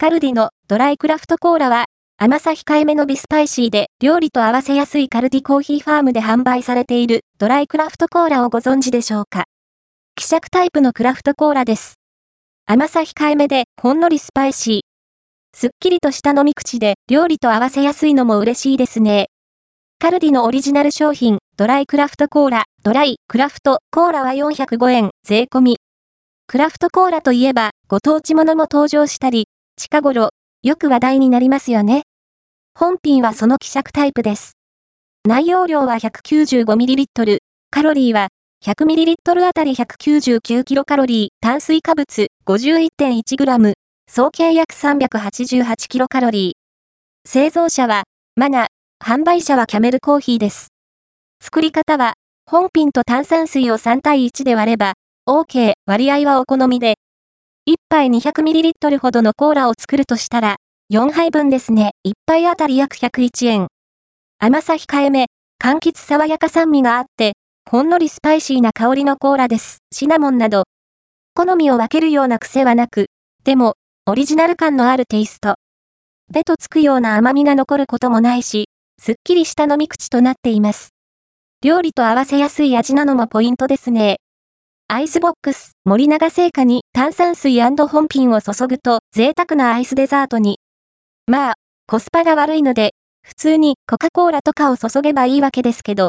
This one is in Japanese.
カルディのドライクラフトコーラは、甘さ控えめのビスパイシーで料理と合わせやすいカルディコーヒーファームで販売されているドライクラフトコーラをご存知でしょうか希釈タイプのクラフトコーラです。甘さ控えめでほんのりスパイシー。すっきりとした飲み口で料理と合わせやすいのも嬉しいですね。カルディのオリジナル商品、ドライクラフトコーラ、ドライクラフトコーラは405円、税込み。クラフトコーラといえば、ご当地ものも登場したり、近頃、よく話題になりますよね。本品はその希釈タイプです。内容量は 195ml、カロリーは 100ml あたり 199kcal、炭水化物 51.1g、総計約 388kcal。製造者は、マナ、販売者はキャメルコーヒーです。作り方は、本品と炭酸水を3対1で割れば、OK、割合はお好みで、1杯 200ml ほどのコーラを作るとしたら、4杯分ですね。1杯あたり約101円。甘さ控えめ、柑橘爽やか酸味があって、ほんのりスパイシーな香りのコーラです。シナモンなど、好みを分けるような癖はなく、でも、オリジナル感のあるテイスト。手とつくような甘みが残ることもないし、すっきりした飲み口となっています。料理と合わせやすい味なのもポイントですね。アイスボックス、森永製菓に炭酸水本品を注ぐと贅沢なアイスデザートに。まあ、コスパが悪いので、普通にコカ・コーラとかを注げばいいわけですけど、